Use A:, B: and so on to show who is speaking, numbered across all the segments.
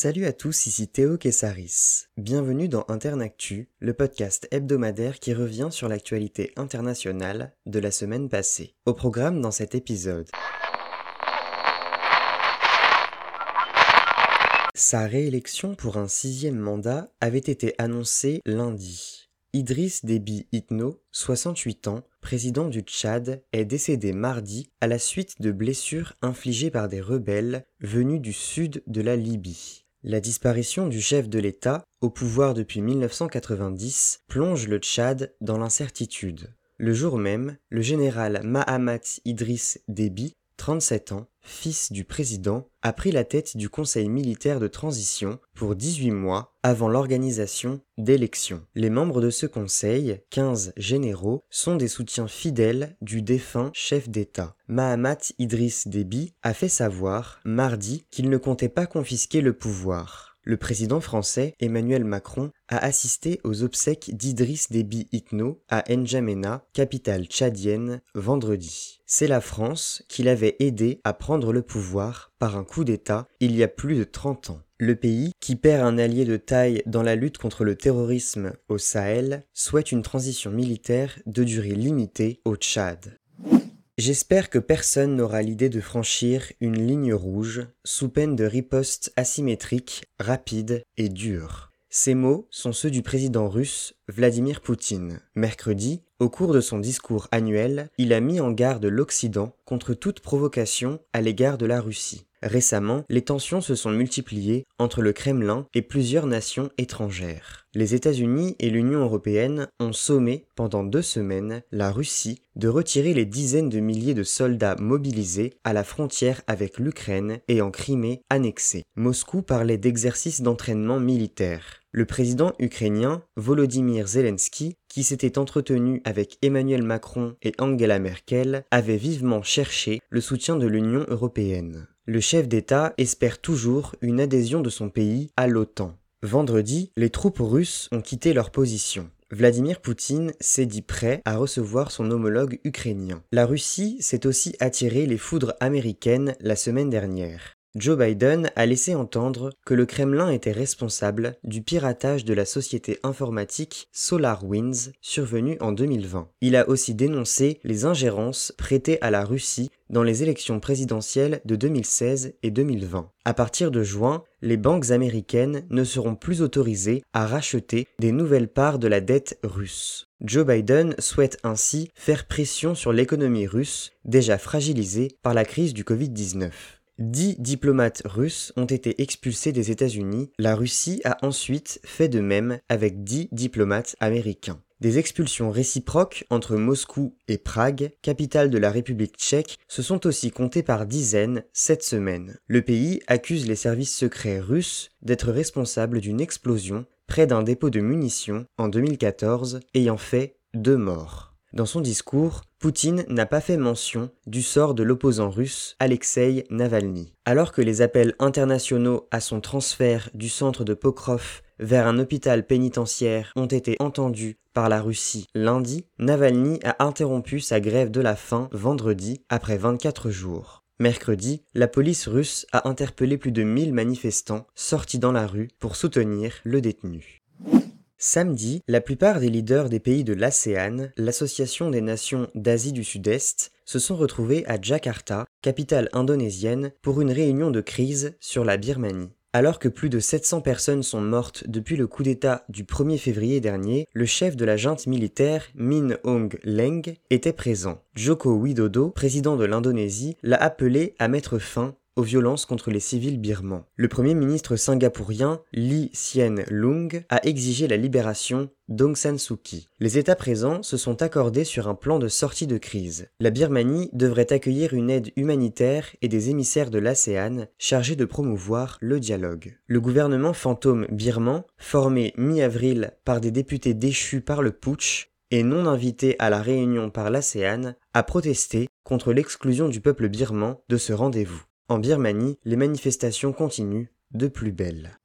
A: Salut à tous, ici Théo Kessaris. Bienvenue dans Internactu, le podcast hebdomadaire qui revient sur l'actualité internationale de la semaine passée. Au programme dans cet épisode. Sa réélection pour un sixième mandat avait été annoncée lundi. Idriss Déby Itno, 68 ans, président du Tchad, est décédé mardi à la suite de blessures infligées par des rebelles venus du sud de la Libye. La disparition du chef de l'État, au pouvoir depuis 1990, plonge le Tchad dans l'incertitude. Le jour même, le général Mahamat Idriss Déby 37 ans, fils du président, a pris la tête du Conseil militaire de transition pour 18 mois avant l'organisation d'élections. Les membres de ce conseil, 15 généraux, sont des soutiens fidèles du défunt chef d'État. Mahamat Idriss Déby a fait savoir mardi qu'il ne comptait pas confisquer le pouvoir le président français Emmanuel Macron a assisté aux obsèques d'Idriss Déby Itno à N'Djamena, capitale tchadienne, vendredi. C'est la France qui l'avait aidé à prendre le pouvoir par un coup d'État il y a plus de 30 ans. Le pays, qui perd un allié de taille dans la lutte contre le terrorisme au Sahel, souhaite une transition militaire de durée limitée au Tchad. J'espère que personne n'aura l'idée de franchir une ligne rouge sous peine de riposte asymétrique, rapide et dure. Ces mots sont ceux du président russe Vladimir Poutine. Mercredi, au cours de son discours annuel, il a mis en garde l'Occident contre toute provocation à l'égard de la Russie. Récemment, les tensions se sont multipliées entre le Kremlin et plusieurs nations étrangères. Les États-Unis et l'Union européenne ont sommé pendant deux semaines la Russie de retirer les dizaines de milliers de soldats mobilisés à la frontière avec l'Ukraine et en Crimée annexée. Moscou parlait d'exercices d'entraînement militaire. Le président ukrainien Volodymyr Zelensky, qui s'était entretenu avec Emmanuel Macron et Angela Merkel, avait vivement cherché le soutien de l'Union européenne. Le chef d'État espère toujours une adhésion de son pays à l'OTAN. Vendredi, les troupes russes ont quitté leur position. Vladimir Poutine s'est dit prêt à recevoir son homologue ukrainien. La Russie s'est aussi attiré les foudres américaines la semaine dernière. Joe Biden a laissé entendre que le Kremlin était responsable du piratage de la société informatique SolarWinds survenu en 2020. Il a aussi dénoncé les ingérences prêtées à la Russie dans les élections présidentielles de 2016 et 2020. À partir de juin, les banques américaines ne seront plus autorisées à racheter des nouvelles parts de la dette russe. Joe Biden souhaite ainsi faire pression sur l'économie russe, déjà fragilisée par la crise du Covid-19. Dix diplomates russes ont été expulsés des États-Unis. La Russie a ensuite fait de même avec dix diplomates américains. Des expulsions réciproques entre Moscou et Prague, capitale de la République tchèque, se sont aussi comptées par dizaines cette semaine. Le pays accuse les services secrets russes d'être responsables d'une explosion près d'un dépôt de munitions en 2014 ayant fait deux morts. Dans son discours, Poutine n'a pas fait mention du sort de l'opposant russe Alexei Navalny. Alors que les appels internationaux à son transfert du centre de Pokrov vers un hôpital pénitentiaire ont été entendus par la Russie lundi, Navalny a interrompu sa grève de la faim vendredi après 24 jours. Mercredi, la police russe a interpellé plus de 1000 manifestants sortis dans la rue pour soutenir le détenu. Samedi, la plupart des leaders des pays de l'ASEAN, l'association des nations d'Asie du Sud-Est, se sont retrouvés à Jakarta, capitale indonésienne, pour une réunion de crise sur la Birmanie. Alors que plus de 700 personnes sont mortes depuis le coup d'État du 1er février dernier, le chef de la junte militaire, Min Aung Leng, était présent. Joko Widodo, président de l'Indonésie, l'a appelé à mettre fin aux violences contre les civils birmans. Le premier ministre singapourien Lee Hsien Loong a exigé la libération d'Aung San Suu Kyi. Les États présents se sont accordés sur un plan de sortie de crise. La Birmanie devrait accueillir une aide humanitaire et des émissaires de l'ASEAN chargés de promouvoir le dialogue. Le gouvernement fantôme birman, formé mi-avril par des députés déchus par le putsch, et non invité à la réunion par l'ASEAN, a protesté contre l'exclusion du peuple birman de ce rendez-vous. En Birmanie, les manifestations continuent de plus belle.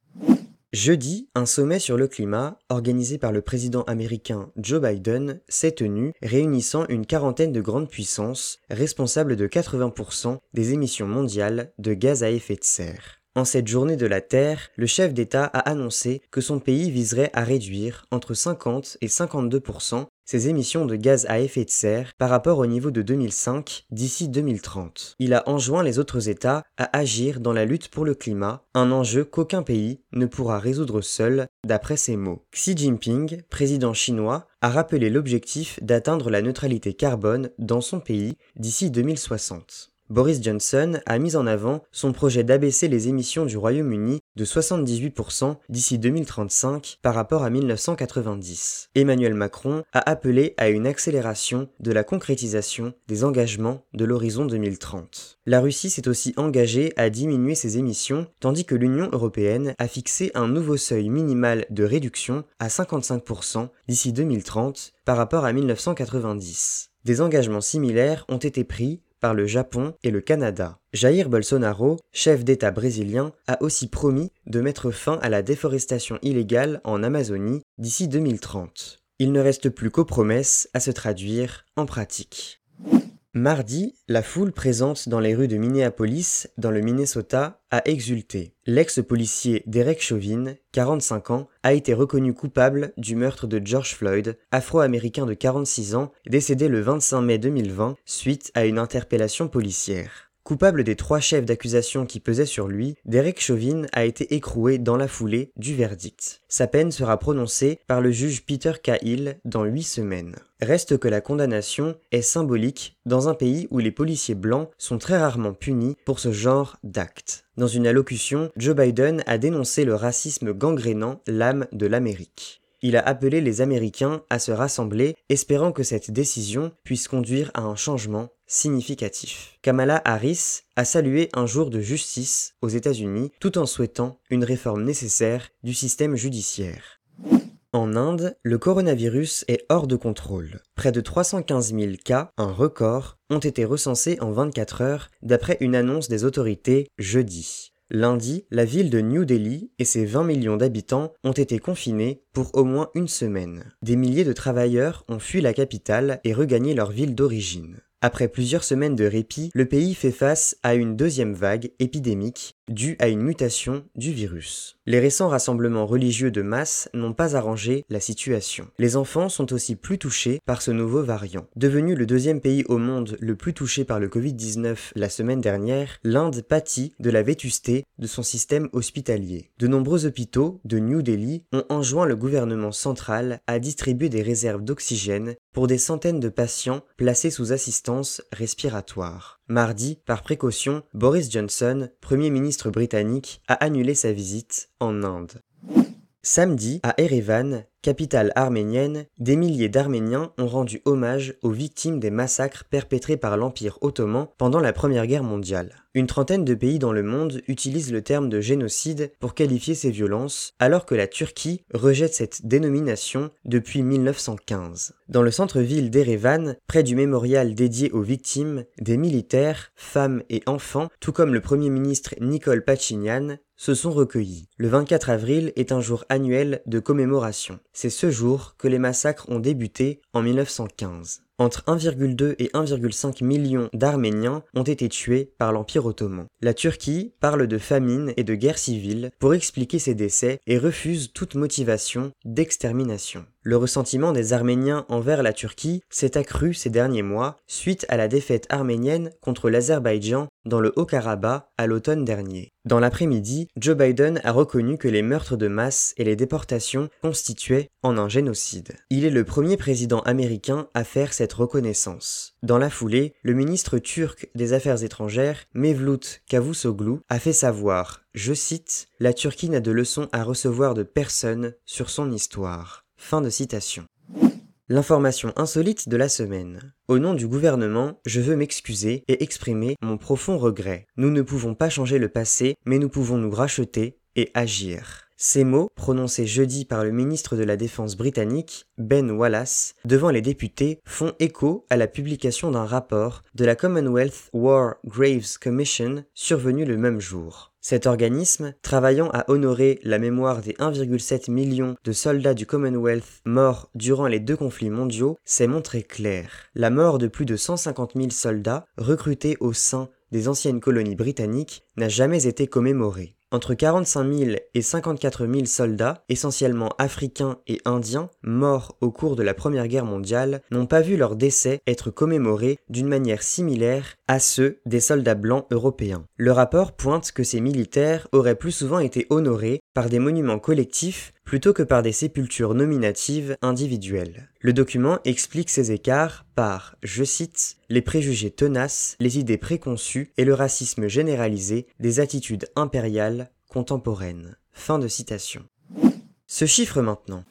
A: Jeudi, un sommet sur le climat, organisé par le président américain Joe Biden, s'est tenu, réunissant une quarantaine de grandes puissances, responsables de 80% des émissions mondiales de gaz à effet de serre. En cette journée de la Terre, le chef d'État a annoncé que son pays viserait à réduire entre 50 et 52% ses émissions de gaz à effet de serre par rapport au niveau de 2005 d'ici 2030. Il a enjoint les autres États à agir dans la lutte pour le climat, un enjeu qu'aucun pays ne pourra résoudre seul, d'après ses mots. Xi Jinping, président chinois, a rappelé l'objectif d'atteindre la neutralité carbone dans son pays d'ici 2060. Boris Johnson a mis en avant son projet d'abaisser les émissions du Royaume-Uni de 78% d'ici 2035 par rapport à 1990. Emmanuel Macron a appelé à une accélération de la concrétisation des engagements de l'horizon 2030. La Russie s'est aussi engagée à diminuer ses émissions, tandis que l'Union européenne a fixé un nouveau seuil minimal de réduction à 55% d'ici 2030 par rapport à 1990. Des engagements similaires ont été pris par le Japon et le Canada. Jair Bolsonaro, chef d'État brésilien, a aussi promis de mettre fin à la déforestation illégale en Amazonie d'ici 2030. Il ne reste plus qu'aux promesses à se traduire en pratique. Mardi, la foule présente dans les rues de Minneapolis, dans le Minnesota, a exulté. L'ex-policier Derek Chauvin, 45 ans, a été reconnu coupable du meurtre de George Floyd, afro-américain de 46 ans, décédé le 25 mai 2020 suite à une interpellation policière. Coupable des trois chefs d'accusation qui pesaient sur lui, Derek Chauvin a été écroué dans la foulée du verdict. Sa peine sera prononcée par le juge Peter Cahill dans huit semaines. Reste que la condamnation est symbolique dans un pays où les policiers blancs sont très rarement punis pour ce genre d'actes. Dans une allocution, Joe Biden a dénoncé le racisme gangrénant l'âme de l'Amérique. Il a appelé les Américains à se rassembler, espérant que cette décision puisse conduire à un changement significatif. Kamala Harris a salué un jour de justice aux États-Unis tout en souhaitant une réforme nécessaire du système judiciaire. En Inde, le coronavirus est hors de contrôle. Près de 315 000 cas, un record, ont été recensés en 24 heures d'après une annonce des autorités jeudi. Lundi, la ville de New Delhi et ses 20 millions d'habitants ont été confinés pour au moins une semaine. Des milliers de travailleurs ont fui la capitale et regagné leur ville d'origine. Après plusieurs semaines de répit, le pays fait face à une deuxième vague épidémique due à une mutation du virus. Les récents rassemblements religieux de masse n'ont pas arrangé la situation. Les enfants sont aussi plus touchés par ce nouveau variant. Devenu le deuxième pays au monde le plus touché par le Covid-19 la semaine dernière, l'Inde pâtit de la vétusté de son système hospitalier. De nombreux hôpitaux de New Delhi ont enjoint le gouvernement central à distribuer des réserves d'oxygène pour des centaines de patients placés sous assistance respiratoire. Mardi, par précaution, Boris Johnson, Premier ministre britannique, a annulé sa visite en Inde. Samedi, à Erevan, capitale arménienne, des milliers d'Arméniens ont rendu hommage aux victimes des massacres perpétrés par l'Empire ottoman pendant la Première Guerre mondiale. Une trentaine de pays dans le monde utilisent le terme de génocide pour qualifier ces violences, alors que la Turquie rejette cette dénomination depuis 1915. Dans le centre-ville d'Erevan, près du mémorial dédié aux victimes, des militaires, femmes et enfants, tout comme le Premier ministre Nicole Pachinian, se sont recueillis. Le 24 avril est un jour annuel de commémoration. C'est ce jour que les massacres ont débuté en 1915. Entre 1,2 et 1,5 millions d'Arméniens ont été tués par l'Empire ottoman. La Turquie parle de famine et de guerre civile pour expliquer ces décès et refuse toute motivation d'extermination. Le ressentiment des Arméniens envers la Turquie s'est accru ces derniers mois suite à la défaite arménienne contre l'Azerbaïdjan dans le Haut-Karabakh à l'automne dernier. Dans l'après-midi, Joe Biden a reconnu que les meurtres de masse et les déportations constituaient en un génocide. Il est le premier président américain à faire cette reconnaissance. Dans la foulée, le ministre turc des Affaires étrangères, Mevlut Cavusoglu, a fait savoir, je cite, La Turquie n'a de leçons à recevoir de personne sur son histoire. Fin de citation. L'information insolite de la semaine. Au nom du gouvernement, je veux m'excuser et exprimer mon profond regret. Nous ne pouvons pas changer le passé, mais nous pouvons nous racheter et agir. Ces mots, prononcés jeudi par le ministre de la Défense britannique, Ben Wallace, devant les députés, font écho à la publication d'un rapport de la Commonwealth War Graves Commission survenu le même jour. Cet organisme, travaillant à honorer la mémoire des 1,7 million de soldats du Commonwealth morts durant les deux conflits mondiaux, s'est montré clair. La mort de plus de 150 000 soldats recrutés au sein des anciennes colonies britanniques n'a jamais été commémorée. Entre 45 000 et 54 000 soldats, essentiellement africains et indiens, morts au cours de la Première Guerre mondiale, n'ont pas vu leur décès être commémorés d'une manière similaire à ceux des soldats blancs européens. Le rapport pointe que ces militaires auraient plus souvent été honorés par des monuments collectifs plutôt que par des sépultures nominatives individuelles. Le document explique ces écarts par, je cite, les préjugés tenaces, les idées préconçues et le racisme généralisé des attitudes impériales contemporaines. Fin de citation. Ce chiffre maintenant.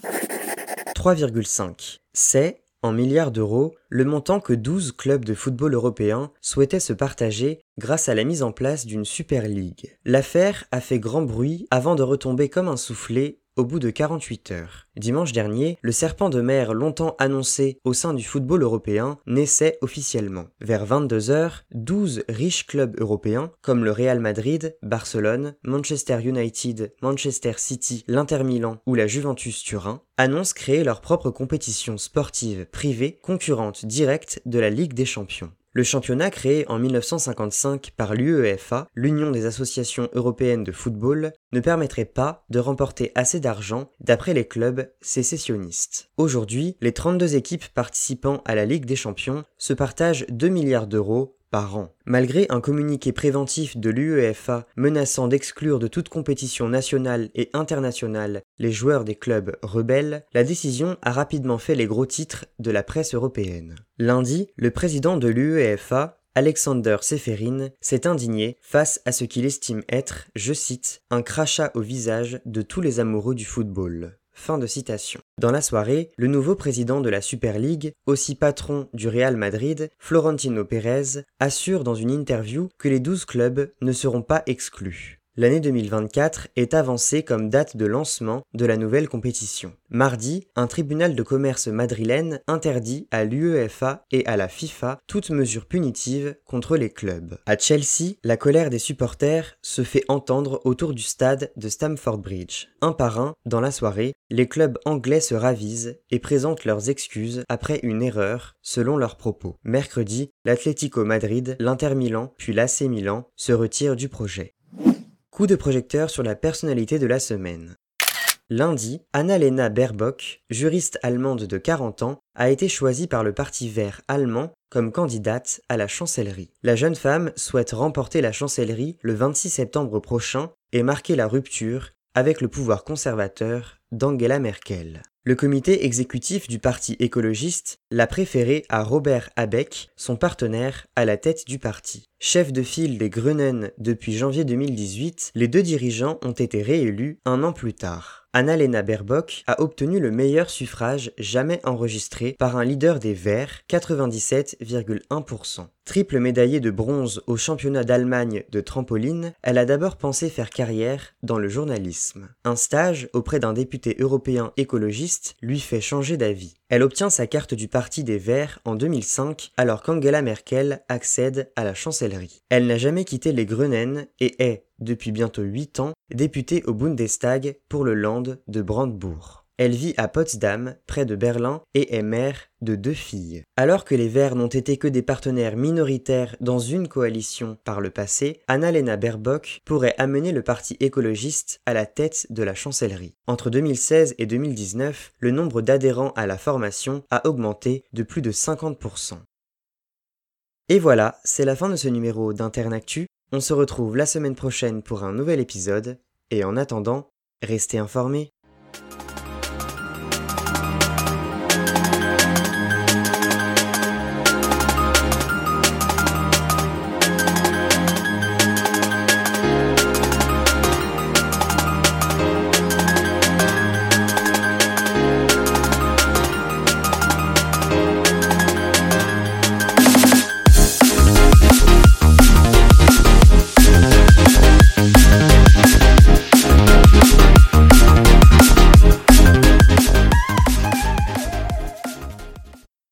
A: 3,5. C'est, en milliards d'euros, le montant que 12 clubs de football européens souhaitaient se partager grâce à la mise en place d'une Super League. L'affaire a fait grand bruit avant de retomber comme un soufflet au bout de 48 heures. Dimanche dernier, le serpent de mer longtemps annoncé au sein du football européen naissait officiellement. Vers 22 heures, 12 riches clubs européens, comme le Real Madrid, Barcelone, Manchester United, Manchester City, l'Inter Milan ou la Juventus Turin, annoncent créer leur propre compétition sportive privée concurrente directe de la Ligue des Champions. Le championnat créé en 1955 par l'UEFA, l'Union des associations européennes de football, ne permettrait pas de remporter assez d'argent d'après les clubs sécessionnistes. Aujourd'hui, les 32 équipes participant à la Ligue des champions se partagent 2 milliards d'euros Malgré un communiqué préventif de l'UEFA menaçant d'exclure de toute compétition nationale et internationale les joueurs des clubs rebelles, la décision a rapidement fait les gros titres de la presse européenne. Lundi, le président de l'UEFA, Alexander Seferin s'est indigné face à ce qu'il estime être, je cite, un crachat au visage de tous les amoureux du football. Dans la soirée, le nouveau président de la Super League, aussi patron du Real Madrid, Florentino Pérez, assure dans une interview que les 12 clubs ne seront pas exclus. L'année 2024 est avancée comme date de lancement de la nouvelle compétition. Mardi, un tribunal de commerce madrilène interdit à l'UEFA et à la FIFA toute mesure punitive contre les clubs. À Chelsea, la colère des supporters se fait entendre autour du stade de Stamford Bridge. Un par un, dans la soirée, les clubs anglais se ravisent et présentent leurs excuses après une erreur, selon leurs propos. Mercredi, l'Atlético Madrid, l'Inter Milan, puis l'AC Milan se retirent du projet. Coup de projecteur sur la personnalité de la semaine. Lundi, Annalena Baerbock, juriste allemande de 40 ans, a été choisie par le Parti vert allemand comme candidate à la chancellerie. La jeune femme souhaite remporter la chancellerie le 26 septembre prochain et marquer la rupture avec le pouvoir conservateur d'Angela Merkel. Le comité exécutif du parti écologiste l'a préféré à Robert Habeck, son partenaire à la tête du parti. Chef de file des Grünen depuis janvier 2018, les deux dirigeants ont été réélus un an plus tard. Annalena Baerbock a obtenu le meilleur suffrage jamais enregistré par un leader des Verts, 97,1%. Triple médaillée de bronze au championnat d'Allemagne de trampoline, elle a d'abord pensé faire carrière dans le journalisme. Un stage auprès d'un député européen écologiste lui fait changer d'avis. Elle obtient sa carte du Parti des Verts en 2005 alors qu'Angela Merkel accède à la chancellerie. Elle n'a jamais quitté les Grünen et est, depuis bientôt 8 ans, députée au Bundestag pour le Land de Brandebourg. Elle vit à Potsdam, près de Berlin, et est mère de deux filles. Alors que les Verts n'ont été que des partenaires minoritaires dans une coalition par le passé, Annalena Baerbock pourrait amener le parti écologiste à la tête de la chancellerie. Entre 2016 et 2019, le nombre d'adhérents à la formation a augmenté de plus de 50%. Et voilà, c'est la fin de ce numéro d'Internactu. On se retrouve la semaine prochaine pour un nouvel épisode, et en attendant, restez informés.